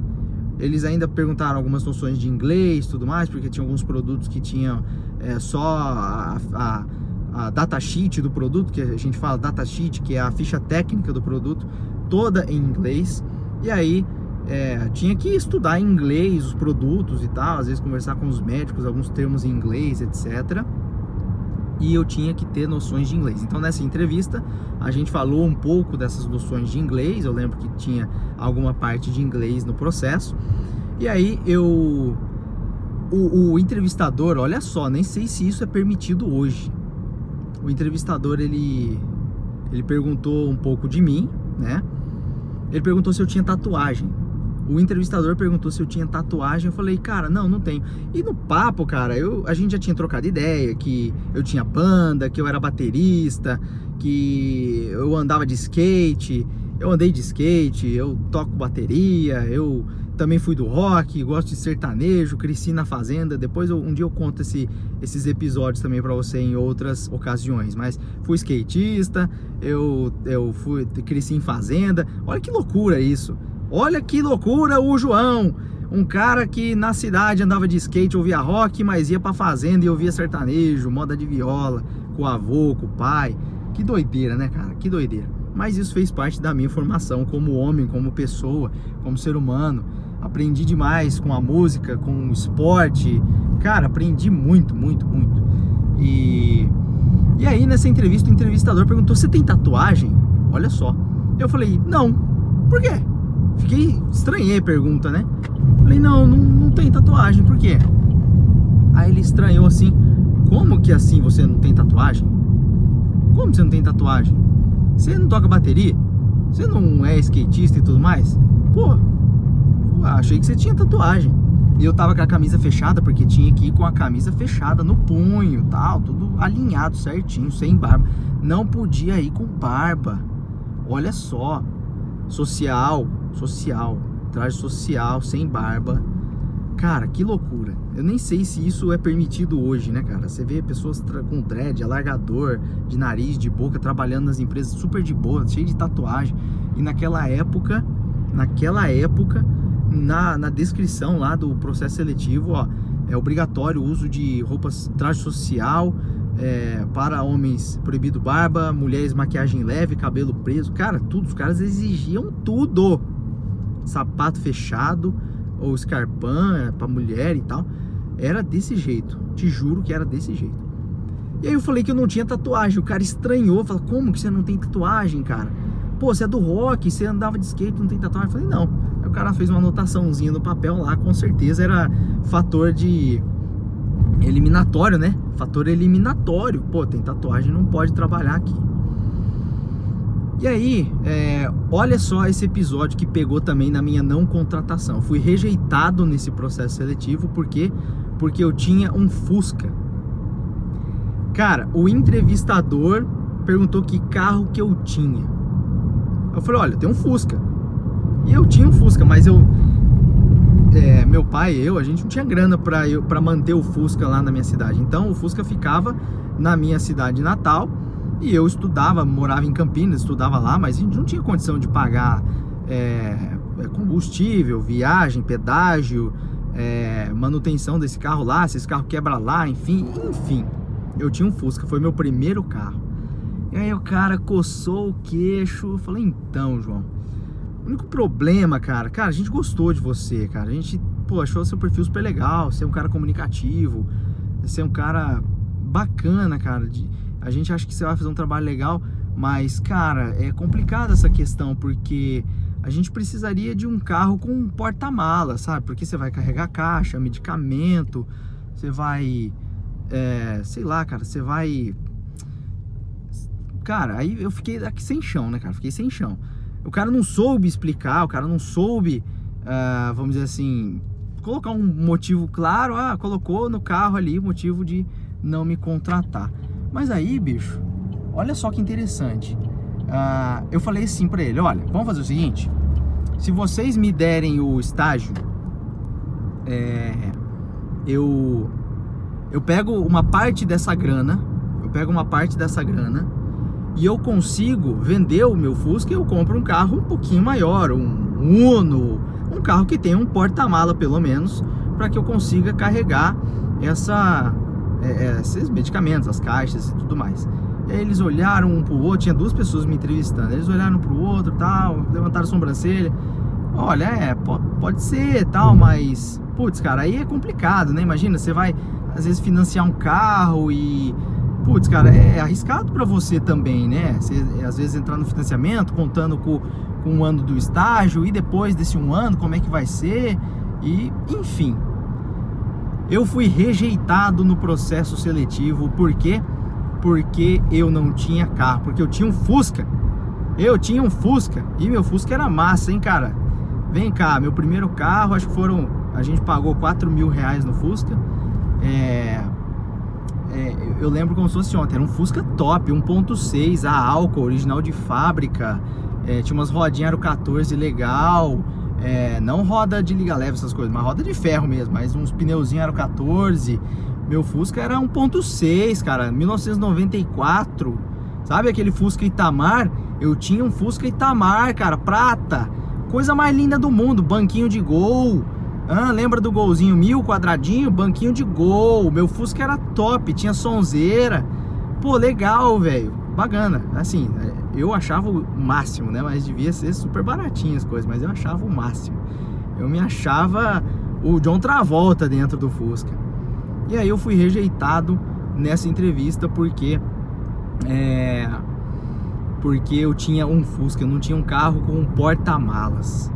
Eles ainda perguntaram algumas noções de inglês tudo mais, porque tinha alguns produtos que tinham é, só a, a, a datasheet do produto, que a gente fala datasheet, que é a ficha técnica do produto, toda em inglês. E aí é, tinha que estudar em inglês os produtos e tal, às vezes conversar com os médicos, alguns termos em inglês, etc. E eu tinha que ter noções de inglês. Então, nessa entrevista, a gente falou um pouco dessas noções de inglês. Eu lembro que tinha alguma parte de inglês no processo. E aí eu. O, o entrevistador, olha só, nem sei se isso é permitido hoje. O entrevistador ele, ele perguntou um pouco de mim, né? Ele perguntou se eu tinha tatuagem o entrevistador perguntou se eu tinha tatuagem. Eu falei, cara, não, não tenho. E no papo, cara, eu, a gente já tinha trocado ideia que eu tinha banda, que eu era baterista, que eu andava de skate eu andei de skate, eu toco bateria, eu também fui do rock, gosto de sertanejo, cresci na fazenda. Depois um dia eu conto esse, esses episódios também para você em outras ocasiões. Mas fui skatista, eu, eu fui cresci em fazenda. Olha que loucura isso. Olha que loucura o João. Um cara que na cidade andava de skate, ouvia rock, mas ia pra fazenda e ouvia sertanejo, moda de viola, com o avô, com o pai. Que doideira, né, cara? Que doideira mas isso fez parte da minha formação como homem, como pessoa, como ser humano. Aprendi demais com a música, com o esporte. Cara, aprendi muito, muito, muito. E e aí nessa entrevista o entrevistador perguntou: "Você tem tatuagem?" Olha só. Eu falei: "Não". Por quê? Fiquei estranhei a pergunta, né? Falei: "Não, não, não tem tatuagem. Por quê?" Aí ele estranhou assim: "Como que assim você não tem tatuagem?" Como você não tem tatuagem? Você não toca bateria? Você não é skatista e tudo mais? Pô, achei que você tinha tatuagem. E eu tava com a camisa fechada, porque tinha que ir com a camisa fechada no punho, tal, tudo alinhado certinho, sem barba. Não podia ir com barba. Olha só. Social, social, traje social, sem barba. Cara, que loucura. Eu nem sei se isso é permitido hoje, né, cara? Você vê pessoas com dread, alargador de nariz, de boca, trabalhando nas empresas super de boa, cheio de tatuagem. E naquela época, naquela época, na, na descrição lá do processo seletivo, ó, é obrigatório o uso de roupas, traje social, é, para homens proibido barba, mulheres maquiagem leve, cabelo preso, cara, tudo, os caras exigiam tudo. Sapato fechado, ou escarpão é, para mulher e tal. Era desse jeito. Te juro que era desse jeito. E aí eu falei que eu não tinha tatuagem. O cara estranhou. Falou, como que você não tem tatuagem, cara? Pô, você é do rock, você andava de skate, não tem tatuagem? Eu falei, não. Aí o cara fez uma anotaçãozinha no papel lá, com certeza era fator de eliminatório, né? Fator eliminatório. Pô, tem tatuagem, não pode trabalhar aqui. E aí, é, olha só esse episódio que pegou também na minha não contratação. fui rejeitado nesse processo seletivo porque porque eu tinha um Fusca. Cara, o entrevistador perguntou que carro que eu tinha. Eu falei, olha, tem um Fusca. E eu tinha um Fusca, mas eu é, meu pai e eu, a gente não tinha grana para manter o Fusca lá na minha cidade. Então o Fusca ficava na minha cidade natal e eu estudava, morava em Campinas, estudava lá, mas a gente não tinha condição de pagar é, é combustível, viagem, pedágio, é, manutenção desse carro lá, se esse carro quebra lá, enfim, enfim. Eu tinha um Fusca, foi meu primeiro carro. E aí o cara coçou o queixo, eu falei, então, João, o único problema, cara, cara, a gente gostou de você, cara. A gente, pô, achou seu perfil super legal, ser é um cara comunicativo, ser é um cara bacana, cara. De, a gente acha que você vai fazer um trabalho legal, mas, cara, é complicada essa questão, porque a gente precisaria de um carro com um porta-mala, sabe? Porque você vai carregar caixa, medicamento, você vai. É, sei lá, cara, você vai. Cara, aí eu fiquei aqui sem chão, né, cara? Fiquei sem chão. O cara não soube explicar, o cara não soube, uh, vamos dizer assim, colocar um motivo claro. Ah, colocou no carro ali o motivo de não me contratar. Mas aí, bicho, olha só que interessante. Uh, eu falei assim para ele: olha, vamos fazer o seguinte. Se vocês me derem o estágio, é, eu eu pego uma parte dessa grana, eu pego uma parte dessa grana e eu consigo vender o meu Fusca eu compro um carro um pouquinho maior, um Uno, um carro que tenha um porta-mala pelo menos, para que eu consiga carregar essa é, é, esses medicamentos, as caixas e tudo mais. E aí eles olharam um pro outro, tinha duas pessoas me entrevistando, eles olharam pro outro tal, levantaram a sobrancelha. Olha, é, pode ser tal, mas, putz, cara, aí é complicado, né? Imagina, você vai às vezes financiar um carro e, putz, cara, é arriscado para você também, né? Você às vezes entrar no financiamento contando com, com um ano do estágio e depois desse um ano, como é que vai ser? E, enfim, eu fui rejeitado no processo seletivo, por quê? Porque eu não tinha carro, porque eu tinha um Fusca. Eu tinha um Fusca e meu Fusca era massa, hein, cara? Vem cá, meu primeiro carro, acho que foram. A gente pagou 4 mil reais no Fusca. É, é, eu lembro como se fosse ontem, era um Fusca top, 1.6, a álcool, original de fábrica. É, tinha umas rodinhas aro 14 legal. É, não roda de liga leve, essas coisas, mas roda de ferro mesmo. Mas uns pneuzinhos aro 14. Meu Fusca era 1.6, cara, 1994. Sabe aquele Fusca Itamar? Eu tinha um Fusca Itamar, cara, prata. Coisa mais linda do mundo, banquinho de gol. Ah, lembra do golzinho mil quadradinho? Banquinho de gol. Meu Fusca era top, tinha sonzeira. Pô, legal, velho. Bacana. Assim, é, eu achava o máximo, né? Mas devia ser super baratinho as coisas, mas eu achava o máximo. Eu me achava o John Travolta dentro do Fusca. E aí eu fui rejeitado nessa entrevista porque é, porque eu tinha um Fusca, eu não tinha um carro com um porta-malas.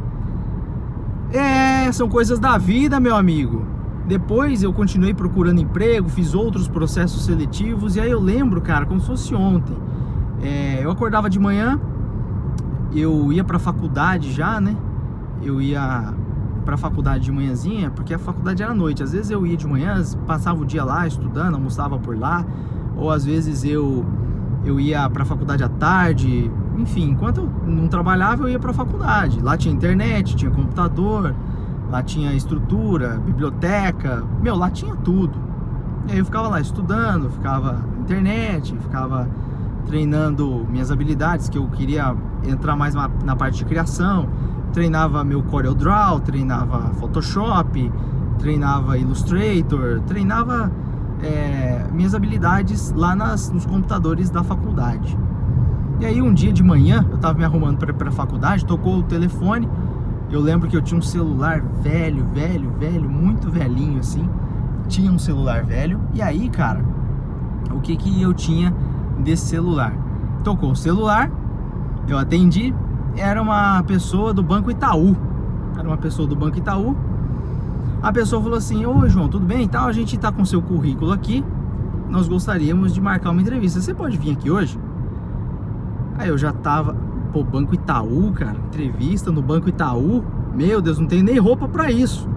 É, são coisas da vida, meu amigo. Depois eu continuei procurando emprego, fiz outros processos seletivos e aí eu lembro, cara, como se fosse ontem. É, eu acordava de manhã, eu ia para a faculdade já, né? Eu ia para a faculdade de manhãzinha, porque a faculdade era à noite. Às vezes eu ia de manhã, passava o dia lá estudando, almoçava por lá, ou às vezes eu eu ia para a faculdade à tarde, enfim, enquanto eu não trabalhava, eu ia para a faculdade. Lá tinha internet, tinha computador, lá tinha estrutura, biblioteca, meu, lá tinha tudo. E aí eu ficava lá estudando, ficava na internet, ficava treinando minhas habilidades, que eu queria entrar mais na, parte de criação. Treinava meu CorelDRAW, treinava Photoshop, treinava Illustrator, treinava é, minhas habilidades lá nas, nos computadores da faculdade. E aí um dia de manhã, eu tava me arrumando para ir pra faculdade, tocou o telefone. Eu lembro que eu tinha um celular velho, velho, velho, muito velhinho assim. Tinha um celular velho. E aí, cara, o que que eu tinha desse celular? Tocou o celular, eu atendi, era uma pessoa do Banco Itaú. Era uma pessoa do Banco Itaú. A pessoa falou assim: Ô João, tudo bem? Então a gente tá com seu currículo aqui. Nós gostaríamos de marcar uma entrevista. Você pode vir aqui hoje? Aí eu já tava, pô, Banco Itaú, cara, entrevista no Banco Itaú. Meu Deus, não tenho nem roupa para isso.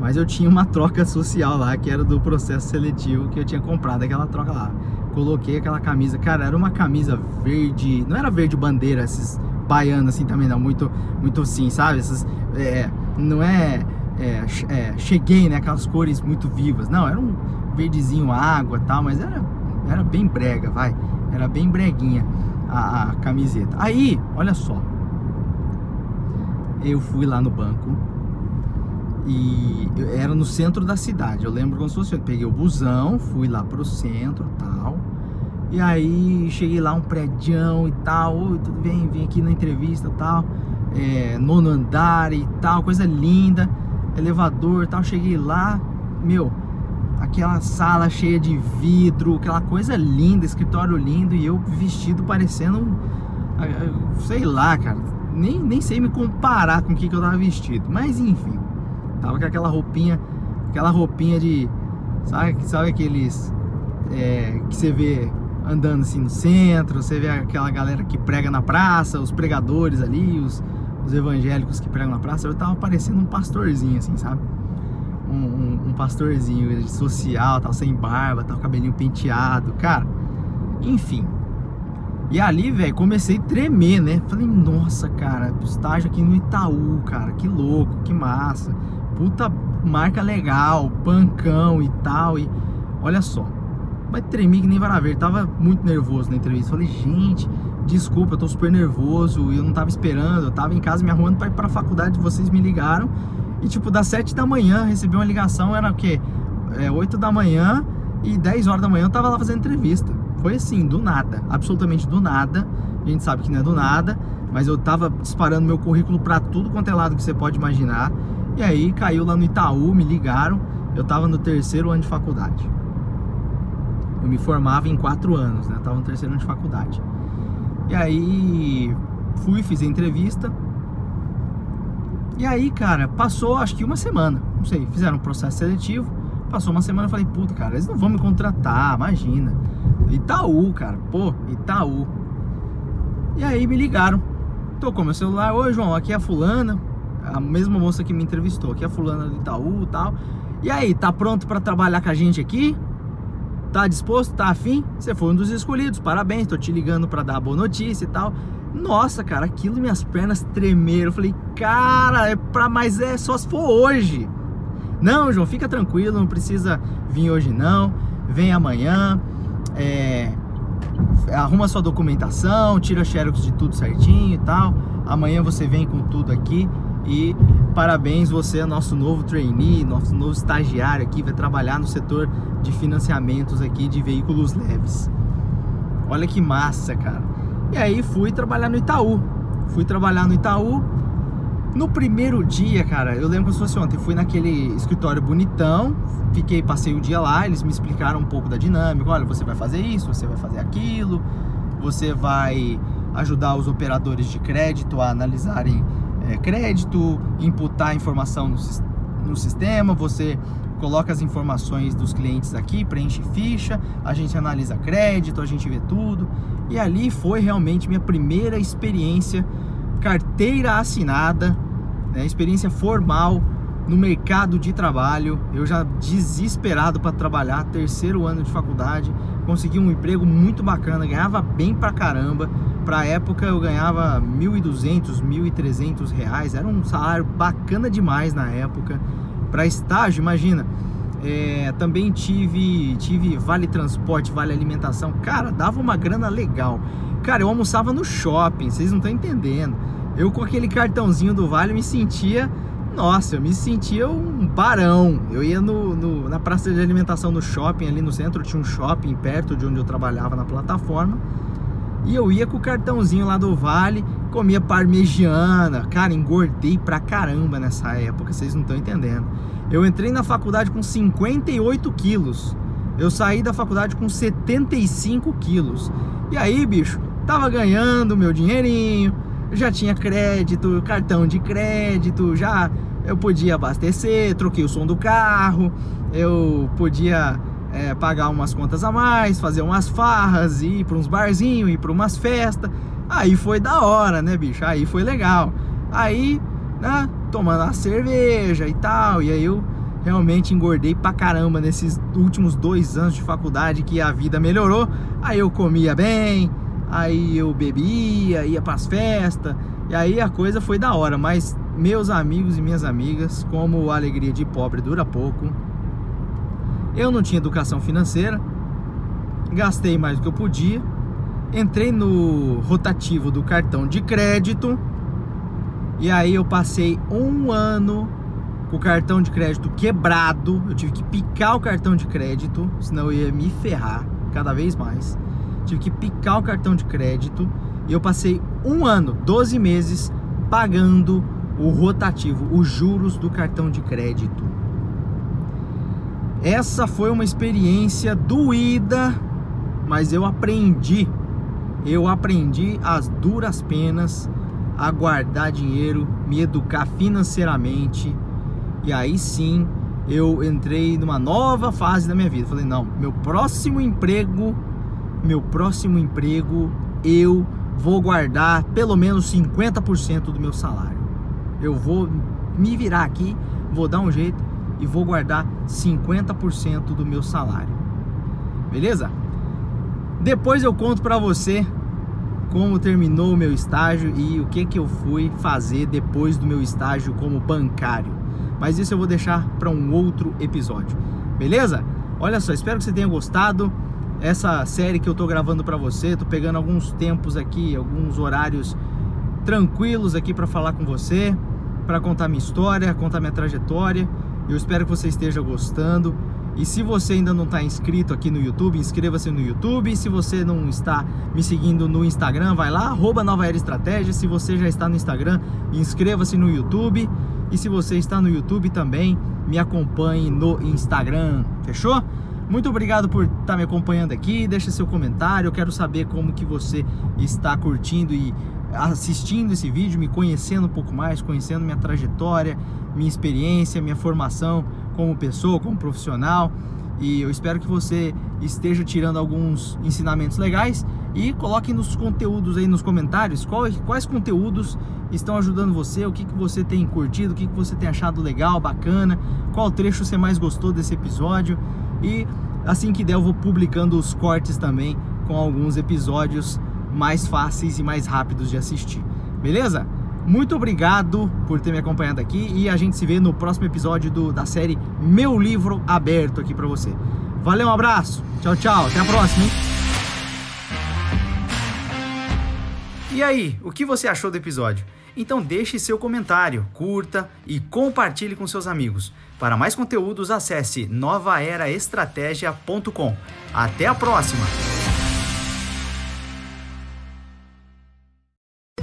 Mas eu tinha uma troca social lá, que era do processo seletivo que eu tinha comprado aquela troca lá. Coloquei aquela camisa, cara, era uma camisa verde, não era verde bandeira, esses baianos assim também não, muito, muito assim, sabe? Essas, é, não é, é, é, cheguei, né? Aquelas cores muito vivas. Não, era um verdezinho água tal, mas era, era bem brega, vai. Era bem breguinha a, a camiseta. Aí, olha só. Eu fui lá no banco e era no centro da cidade. Eu lembro como se fosse. Eu peguei o busão, fui lá pro centro tal. E aí cheguei lá, um prédio e tal. Oi, tudo bem? Vim aqui na entrevista tal. É, nono andar e tal, coisa linda. Elevador tal. Cheguei lá, meu, aquela sala cheia de vidro, aquela coisa linda, escritório lindo e eu vestido parecendo um, sei lá, cara, nem, nem sei me comparar com o que, que eu tava vestido, mas enfim, tava com aquela roupinha, aquela roupinha de, sabe, sabe aqueles é, que você vê andando assim no centro, você vê aquela galera que prega na praça, os pregadores ali, os, os evangélicos que pregam na praça, eu tava parecendo um pastorzinho assim, sabe? Um, um, um pastorzinho social, tal, sem barba, tal, cabelinho penteado, cara. Enfim. E ali, velho, comecei a tremer, né? Falei, nossa, cara, estágio aqui no Itaú, cara, que louco, que massa. Puta marca legal, pancão e tal. E olha só, mas tremi que nem vara verde. Tava muito nervoso na entrevista. Falei, gente, desculpa, eu tô super nervoso. Eu não tava esperando. Eu tava em casa me arrumando para ir pra faculdade. Vocês me ligaram. E tipo, das 7 da manhã recebi uma ligação, era o quê? É, 8 da manhã e 10 horas da manhã eu tava lá fazendo entrevista. Foi assim, do nada, absolutamente do nada. A gente sabe que não é do nada, mas eu tava disparando meu currículo para tudo quanto é lado que você pode imaginar. E aí caiu lá no Itaú, me ligaram. Eu tava no terceiro ano de faculdade. Eu me formava em quatro anos, né? Eu tava no terceiro ano de faculdade. E aí fui, fiz a entrevista, e aí, cara, passou acho que uma semana, não sei, fizeram um processo seletivo, passou uma semana, eu falei, puta, cara, eles não vão me contratar, imagina. Itaú, cara, pô, Itaú. E aí me ligaram, tocou meu celular, oi João, aqui é a fulana, a mesma moça que me entrevistou, aqui é a fulana do Itaú e tal. E aí, tá pronto para trabalhar com a gente aqui? Tá disposto? Tá afim? Você foi um dos escolhidos, parabéns, tô te ligando para dar a boa notícia e tal. Nossa, cara, aquilo minhas pernas tremeram. Eu falei, cara, é pra mais é só se for hoje. Não, João, fica tranquilo, não precisa vir hoje não. Vem amanhã. É, arruma sua documentação, tira xerox de tudo certinho e tal. Amanhã você vem com tudo aqui e parabéns, você é nosso novo trainee, nosso novo estagiário aqui, vai trabalhar no setor de financiamentos aqui de veículos leves. Olha que massa, cara. E aí fui trabalhar no Itaú. Fui trabalhar no Itaú. No primeiro dia, cara, eu lembro como se fosse ontem, fui naquele escritório bonitão, fiquei, passei o dia lá, eles me explicaram um pouco da dinâmica, olha, você vai fazer isso, você vai fazer aquilo, você vai ajudar os operadores de crédito a analisarem é, crédito, imputar informação no, no sistema, você coloca as informações dos clientes aqui, preenche ficha, a gente analisa crédito, a gente vê tudo. E ali foi realmente minha primeira experiência carteira assinada, né, experiência formal no mercado de trabalho. Eu já desesperado para trabalhar, terceiro ano de faculdade, consegui um emprego muito bacana, ganhava bem pra caramba. Pra época eu ganhava 1.200, 1.300 reais, era um salário bacana demais na época. Para estágio, imagina. É, também tive, tive vale transporte, vale alimentação. Cara, dava uma grana legal. Cara, eu almoçava no shopping, vocês não estão entendendo. Eu com aquele cartãozinho do vale me sentia nossa, eu me sentia um barão. Eu ia no, no, na praça de alimentação no shopping, ali no centro, tinha um shopping perto de onde eu trabalhava na plataforma. E eu ia com o cartãozinho lá do Vale, comia parmegiana. Cara, engordei pra caramba nessa época, vocês não estão entendendo. Eu entrei na faculdade com 58 quilos. Eu saí da faculdade com 75 quilos. E aí, bicho, tava ganhando meu dinheirinho, já tinha crédito, cartão de crédito, já eu podia abastecer, troquei o som do carro, eu podia é, pagar umas contas a mais, fazer umas farras, ir para uns barzinhos, ir para umas festas. Aí foi da hora, né, bicho? Aí foi legal. Aí, né, tomando a cerveja e tal, e aí eu realmente engordei pra caramba nesses últimos dois anos de faculdade que a vida melhorou. Aí eu comia bem, aí eu bebia, ia pras festas, e aí a coisa foi da hora, mas meus amigos e minhas amigas, como a alegria de pobre dura pouco, eu não tinha educação financeira, gastei mais do que eu podia, entrei no rotativo do cartão de crédito, e aí eu passei um ano com o cartão de crédito quebrado, eu tive que picar o cartão de crédito, senão eu ia me ferrar cada vez mais tive que picar o cartão de crédito e eu passei um ano, 12 meses, pagando o rotativo, os juros do cartão de crédito. Essa foi uma experiência doída, mas eu aprendi. Eu aprendi as duras penas a guardar dinheiro, me educar financeiramente. E aí sim, eu entrei numa nova fase da minha vida. Falei, não, meu próximo emprego meu próximo emprego eu vou guardar pelo menos 50% do meu salário. Eu vou me virar aqui, vou dar um jeito e vou guardar 50% do meu salário. Beleza? Depois eu conto para você como terminou o meu estágio e o que que eu fui fazer depois do meu estágio como bancário. Mas isso eu vou deixar para um outro episódio. Beleza? Olha só, espero que você tenha gostado essa série que eu tô gravando para você. Tô pegando alguns tempos aqui, alguns horários tranquilos aqui para falar com você, para contar minha história, contar minha trajetória. Eu espero que você esteja gostando. E se você ainda não está inscrito aqui no YouTube, inscreva-se no YouTube. Se você não está me seguindo no Instagram, vai lá, arroba Nova Era Estratégia. Se você já está no Instagram, inscreva-se no YouTube. E se você está no YouTube também, me acompanhe no Instagram. Fechou? Muito obrigado por estar tá me acompanhando aqui. Deixa seu comentário. Eu quero saber como que você está curtindo e assistindo esse vídeo, me conhecendo um pouco mais, conhecendo minha trajetória, minha experiência, minha formação como pessoa, como profissional. E eu espero que você esteja tirando alguns ensinamentos legais e coloque nos conteúdos aí nos comentários quais, quais conteúdos estão ajudando você, o que, que você tem curtido, o que, que você tem achado legal, bacana, qual trecho você mais gostou desse episódio. E assim que der, eu vou publicando os cortes também com alguns episódios mais fáceis e mais rápidos de assistir. Beleza? Muito obrigado por ter me acompanhado aqui e a gente se vê no próximo episódio do, da série Meu Livro Aberto aqui para você. Valeu, um abraço. Tchau, tchau. Até a próxima. Hein? E aí, o que você achou do episódio? Então deixe seu comentário, curta e compartilhe com seus amigos. Para mais conteúdos, acesse novaeraestratégia.com. Até a próxima!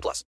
18 plus.